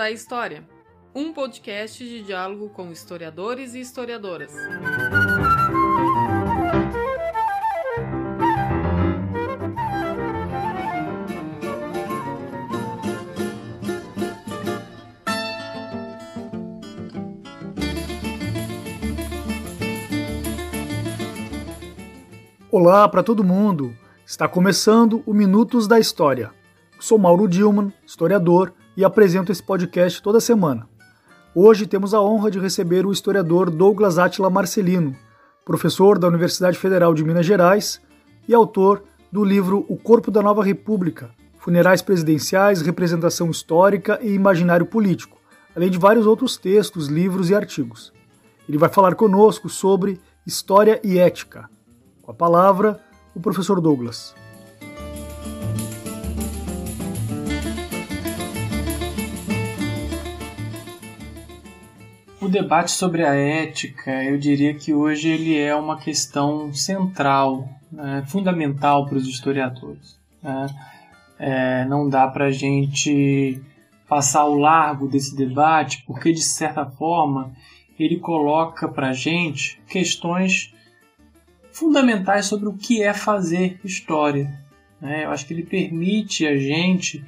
da História, um podcast de diálogo com historiadores e historiadoras. Olá para todo mundo! Está começando o Minutos da História. sou Mauro Dilman, historiador, e apresento esse podcast toda semana. Hoje temos a honra de receber o historiador Douglas Atila Marcelino, professor da Universidade Federal de Minas Gerais e autor do livro O Corpo da Nova República: Funerais Presidenciais, Representação Histórica e Imaginário Político, além de vários outros textos, livros e artigos. Ele vai falar conosco sobre História e Ética. Com a palavra, o professor Douglas. Debate sobre a ética, eu diria que hoje ele é uma questão central, né, fundamental para os historiadores. Né? É, não dá para a gente passar ao largo desse debate, porque de certa forma ele coloca para a gente questões fundamentais sobre o que é fazer história. Né? Eu acho que ele permite a gente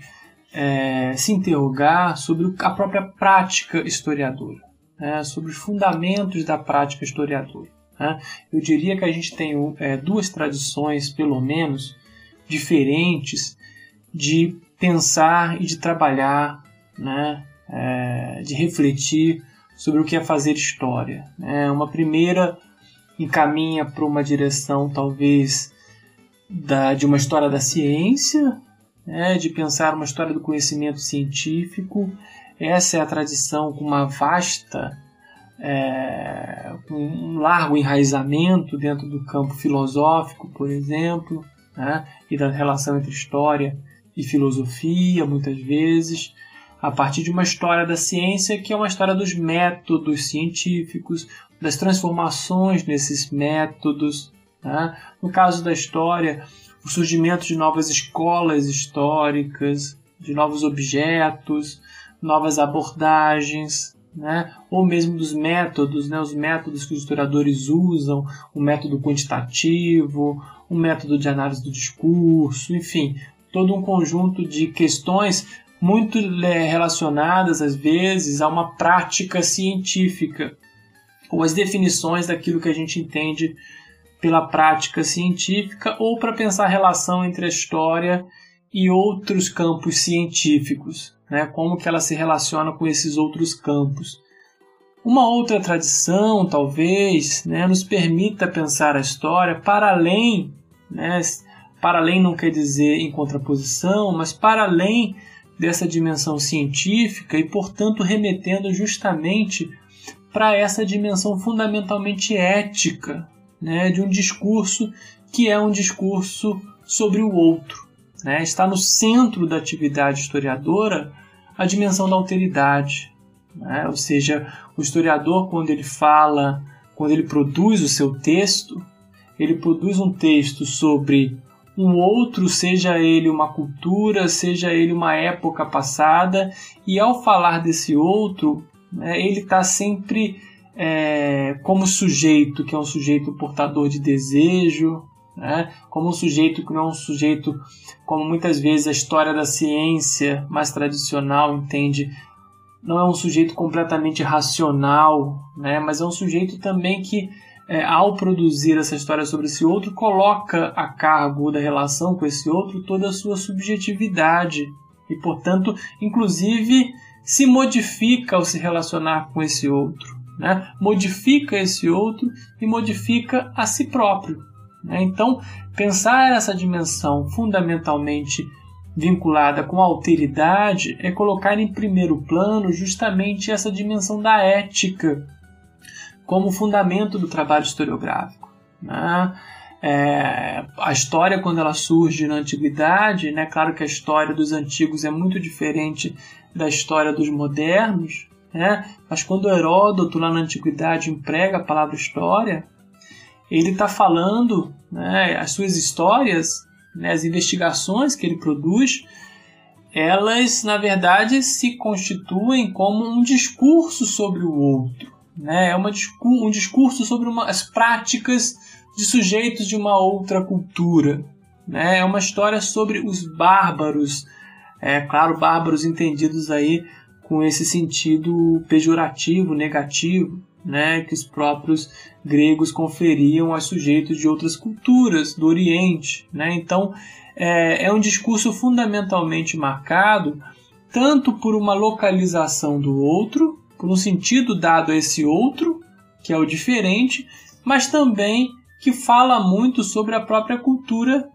é, se interrogar sobre a própria prática historiadora, né? sobre os fundamentos da prática historiadora. Né? Eu diria que a gente tem é, duas tradições, pelo menos, diferentes de pensar e de trabalhar, né? É, de refletir sobre o que é fazer história. Né? Uma primeira encaminha para uma direção talvez da, de uma história da ciência, né, de pensar uma história do conhecimento científico. Essa é a tradição com uma vasta, é, com um largo enraizamento dentro do campo filosófico, por exemplo, né, e da relação entre história e filosofia, muitas vezes a partir de uma história da ciência que é uma história dos métodos científicos, das transformações nesses métodos. Né? No caso da história, o surgimento de novas escolas históricas, de novos objetos, novas abordagens, né? ou mesmo dos métodos, né? os métodos que os historiadores usam, o método quantitativo, o método de análise do discurso, enfim, todo um conjunto de questões muito é, relacionadas, às vezes, a uma prática científica, ou as definições daquilo que a gente entende pela prática científica, ou para pensar a relação entre a história e outros campos científicos, né? como que ela se relaciona com esses outros campos. Uma outra tradição, talvez, né, nos permita pensar a história para além, né, para além não quer dizer em contraposição, mas para além dessa dimensão científica e, portanto, remetendo justamente para essa dimensão fundamentalmente ética né, de um discurso que é um discurso sobre o outro. Né? Está no centro da atividade historiadora a dimensão da alteridade. Né? Ou seja, o historiador, quando ele fala, quando ele produz o seu texto, ele produz um texto sobre um outro, seja ele uma cultura, seja ele uma época passada, e ao falar desse outro, né, ele está sempre é, como sujeito, que é um sujeito portador de desejo, né, como um sujeito que não é um sujeito, como muitas vezes a história da ciência mais tradicional entende, não é um sujeito completamente racional, né, mas é um sujeito também que é, ao produzir essa história sobre esse outro, coloca a cargo da relação com esse outro toda a sua subjetividade e, portanto, inclusive se modifica ao se relacionar com esse outro. Né? Modifica esse outro e modifica a si próprio. Né? Então, pensar essa dimensão fundamentalmente vinculada com a alteridade é colocar em primeiro plano justamente essa dimensão da ética como fundamento do trabalho historiográfico. Né? É, a história, quando ela surge na antiguidade, né, claro que a história dos antigos é muito diferente da história dos modernos, né, mas quando Heródoto, lá na antiguidade, emprega a palavra história, ele está falando né, as suas histórias, né, as investigações que ele produz, elas na verdade se constituem como um discurso sobre o outro, né? É uma, um discurso sobre uma, as práticas de sujeitos de uma outra cultura, né? É uma história sobre os bárbaros, é claro, bárbaros entendidos aí com esse sentido pejorativo, negativo, né, que os próprios gregos conferiam aos sujeitos de outras culturas do Oriente. Né? Então, é, é um discurso fundamentalmente marcado tanto por uma localização do outro, por um sentido dado a esse outro, que é o diferente, mas também que fala muito sobre a própria cultura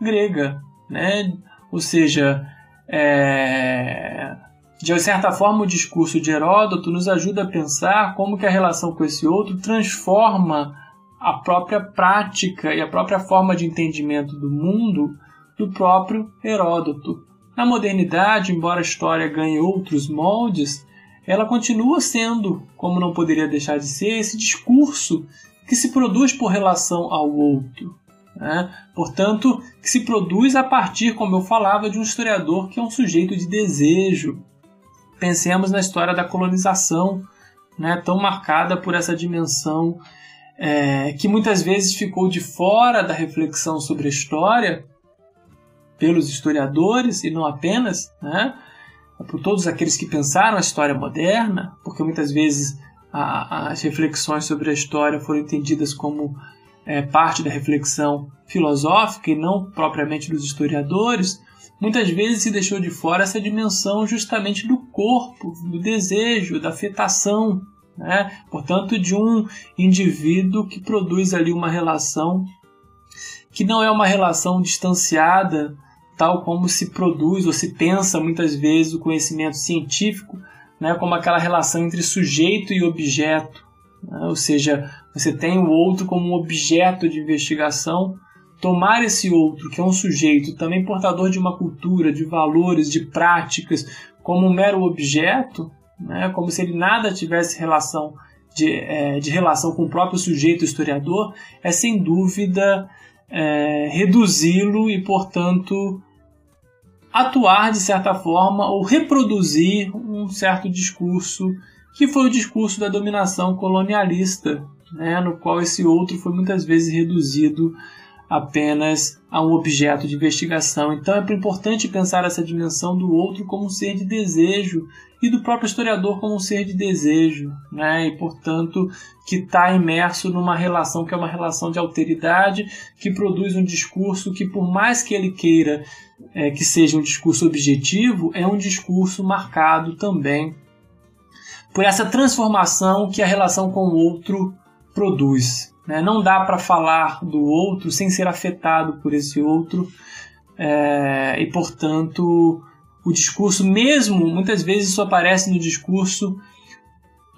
grega, né? Ou seja, é, de certa forma, o discurso de Heródoto nos ajuda a pensar como que a relação com esse outro transforma a própria prática e a própria forma de entendimento do mundo do próprio Heródoto. Na modernidade, embora a história ganhe outros moldes, ela continua sendo, como não poderia deixar de ser, esse discurso que se produz por relação ao outro. Né? Portanto, que se produz a partir, como eu falava, de um historiador que é um sujeito de desejo, Pensemos na história da colonização, né, tão marcada por essa dimensão é, que muitas vezes ficou de fora da reflexão sobre a história pelos historiadores e não apenas, né, por todos aqueles que pensaram a história moderna, porque muitas vezes a, as reflexões sobre a história foram entendidas como é, parte da reflexão filosófica e não propriamente dos historiadores, muitas vezes se deixou de fora essa dimensão justamente do corpo, do desejo, da afetação, né? portanto, de um indivíduo que produz ali uma relação que não é uma relação distanciada, tal como se produz ou se pensa muitas vezes o conhecimento científico, né? como aquela relação entre sujeito e objeto, né? ou seja, você tem o outro como um objeto de investigação tomar esse outro, que é um sujeito também portador de uma cultura, de valores, de práticas, como um mero objeto, né, como se ele nada tivesse relação de, é, de relação com o próprio sujeito historiador, é sem dúvida é, reduzi-lo e, portanto, atuar de certa forma ou reproduzir um certo discurso que foi o discurso da dominação colonialista, né, no qual esse outro foi muitas vezes reduzido apenas a um objeto de investigação. Então é importante pensar essa dimensão do outro como um ser de desejo e do próprio historiador como um ser de desejo, né? E portanto que está imerso numa relação que é uma relação de alteridade, que produz um discurso que por mais que ele queira é, que seja um discurso objetivo, é um discurso marcado também por essa transformação que a relação com o outro produz. Né? Não dá para falar do outro sem ser afetado por esse outro, é, e portanto o discurso, mesmo muitas vezes isso aparece no discurso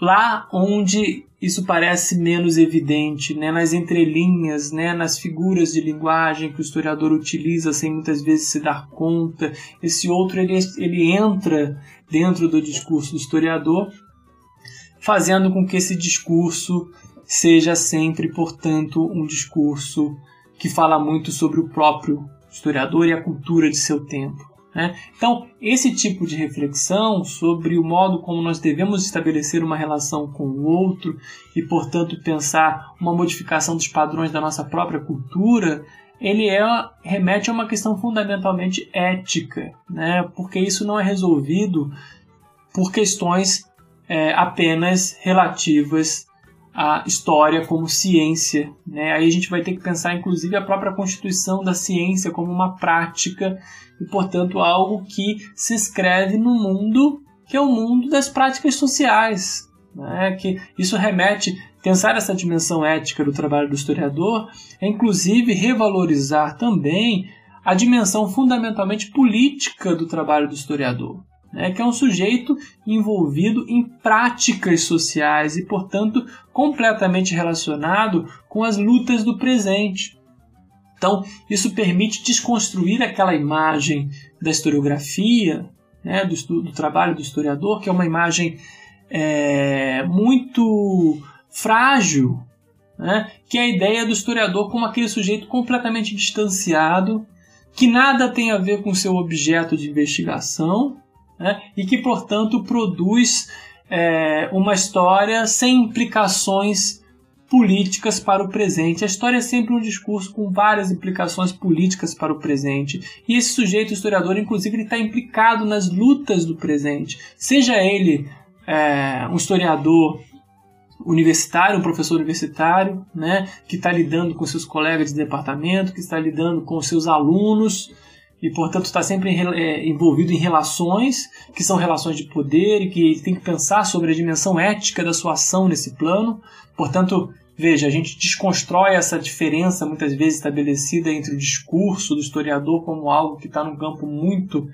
lá onde isso parece menos evidente, né? nas entrelinhas, né? nas figuras de linguagem que o historiador utiliza sem muitas vezes se dar conta. Esse outro ele, ele entra dentro do discurso do historiador, fazendo com que esse discurso seja sempre, portanto, um discurso que fala muito sobre o próprio historiador e a cultura de seu tempo. Né? Então, esse tipo de reflexão sobre o modo como nós devemos estabelecer uma relação com o outro e, portanto, pensar uma modificação dos padrões da nossa própria cultura, ele é, remete a uma questão fundamentalmente ética, né? porque isso não é resolvido por questões é, apenas relativas a história como ciência. Né? Aí a gente vai ter que pensar, inclusive, a própria constituição da ciência como uma prática e, portanto, algo que se escreve no mundo que é o mundo das práticas sociais. Né? Que isso remete pensar essa dimensão ética do trabalho do historiador é inclusive revalorizar também a dimensão fundamentalmente política do trabalho do historiador né, que é um sujeito envolvido em práticas sociais e, portanto, completamente relacionado com as lutas do presente. Então, isso permite desconstruir aquela imagem da historiografia, né, do, do, trabalho do historiador, que é uma imagem é, muito frágil, né, que é a ideia do historiador como aquele sujeito completamente distanciado que nada tem a ver com seu objeto de investigação né? e que, portanto, produz é, uma história sem implicações políticas para o presente. A história é sempre um discurso com várias implicações políticas para o presente. E esse sujeito historiador, inclusive, está implicado nas lutas do presente. Seja ele é, um historiador universitário, um professor universitário, né, que está lidando com seus colegas de departamento, que está lidando com seus alunos e, portanto, está sempre é, envolvido em relações que são relações de poder e que tem que pensar sobre a dimensão ética da sua ação nesse plano. Portanto, veja, a gente desconstrói essa diferença muitas vezes estabelecida entre o discurso do historiador como algo que está num campo muito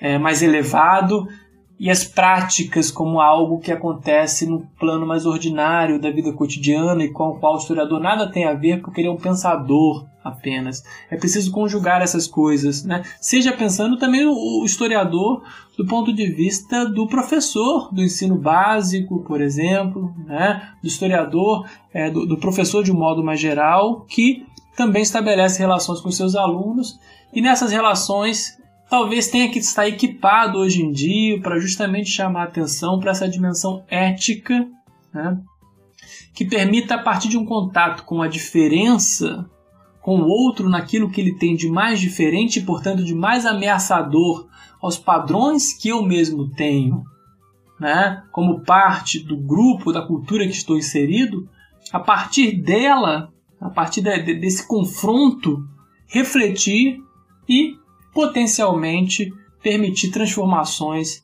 é, mais elevado e as práticas como algo que acontece no plano mais ordinário da vida cotidiana e com o qual o historiador nada tem a ver porque ele é um pensador apenas. É preciso conjugar essas coisas, né? Seja pensando também o historiador do ponto de vista do professor do ensino básico, por exemplo, né? Do historiador, é, do, do professor de um modo mais geral, que também estabelece relações com seus alunos e nessas relações talvez tenha que estar equipado hoje em dia para justamente chamar atenção para essa dimensão ética, né? que permita, a partir de um contato com a diferença, com o outro naquilo que ele tem de mais diferente e, portanto, de mais ameaçador aos padrões que eu mesmo tenho, né? como parte do grupo, da cultura que estou inserido, a partir dela, a partir de, desse confronto, refletir e potencialmente permitir transformações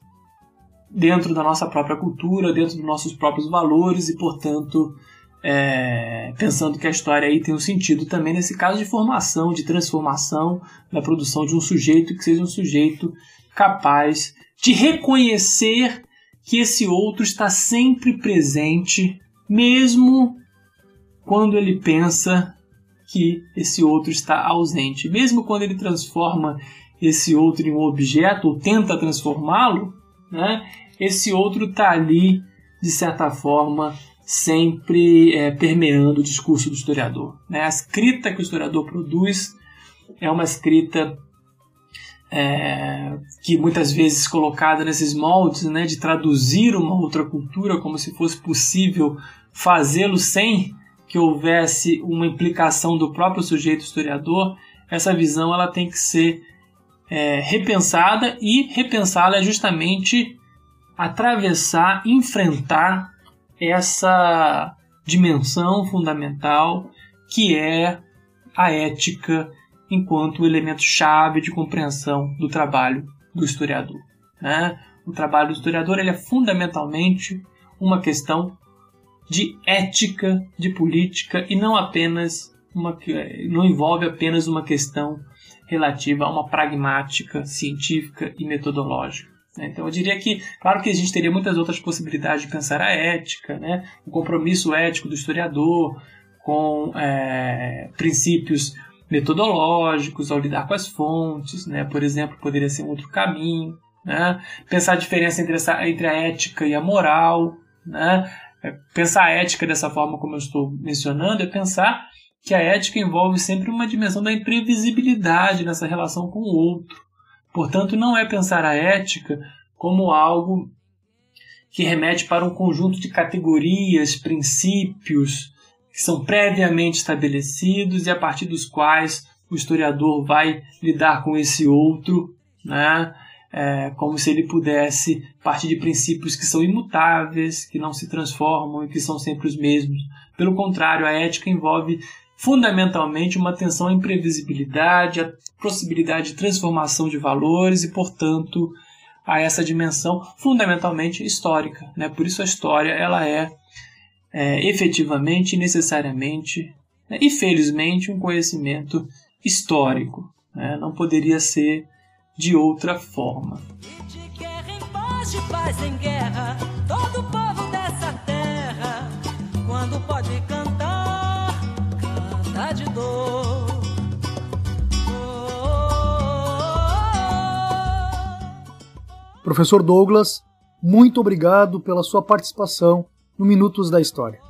dentro da nossa própria cultura, dentro dos nossos próprios valores e, portanto, é, pensando que a história aí tem um sentido também nesse caso de formação, de transformação da produção de um sujeito que seja um sujeito capaz de reconhecer que esse outro está sempre presente, mesmo quando ele pensa que esse outro está ausente. Mesmo quando ele transforma esse outro em um objeto ou tenta transformá-lo, né, esse outro está ali, de certa forma, sempre é, permeando o discurso do historiador. Né? A escrita que o historiador produz é uma escrita é, que muitas vezes colocada nesses moldes né, de traduzir uma outra cultura como se fosse possível fazê-lo sem que houvesse uma implicação do próprio sujeito historiador, essa visão ela tem que ser é, repensada e repensada é justamente atravessar, enfrentar essa dimensão fundamental que é a ética enquanto elemento chave de compreensão do trabalho do historiador. Né? O trabalho do historiador ele é fundamentalmente uma questão de ética, de política e não apenas uma não envolve apenas uma questão relativa a uma pragmática científica e metodológica. Né? Então eu diria que, claro que a gente teria muitas outras possibilidades de pensar a ética, né? o compromisso ético do historiador com é, princípios metodológicos ao lidar com as fontes, né? por exemplo, poderia ser um outro caminho. Né? Pensar a diferença entre, essa, entre a ética e a moral. Né? É, pensar a ética dessa forma como eu estou mencionando é pensar que a ética envolve sempre uma dimensão da imprevisibilidade nessa relação com o outro. Portanto, não é pensar a ética como algo que remete para um conjunto de categorias, princípios que são previamente estabelecidos e a partir dos quais o historiador vai lidar com esse outro, né? É, como se ele pudesse partir de princípios que são imutáveis, que não se transformam e que são sempre os mesmos. Pelo contrário, a ética envolve fundamentalmente uma atenção à imprevisibilidade, à possibilidade de transformação de valores e, portanto, a essa dimensão fundamentalmente histórica. Né? Por isso a história ela é, é efetivamente necessariamente né, e felizmente um conhecimento histórico. Né? Não poderia ser de outra forma. De paz em guerra, todo povo dessa terra, quando pode cantar, Professor Douglas, muito obrigado pela sua participação no Minutos da História.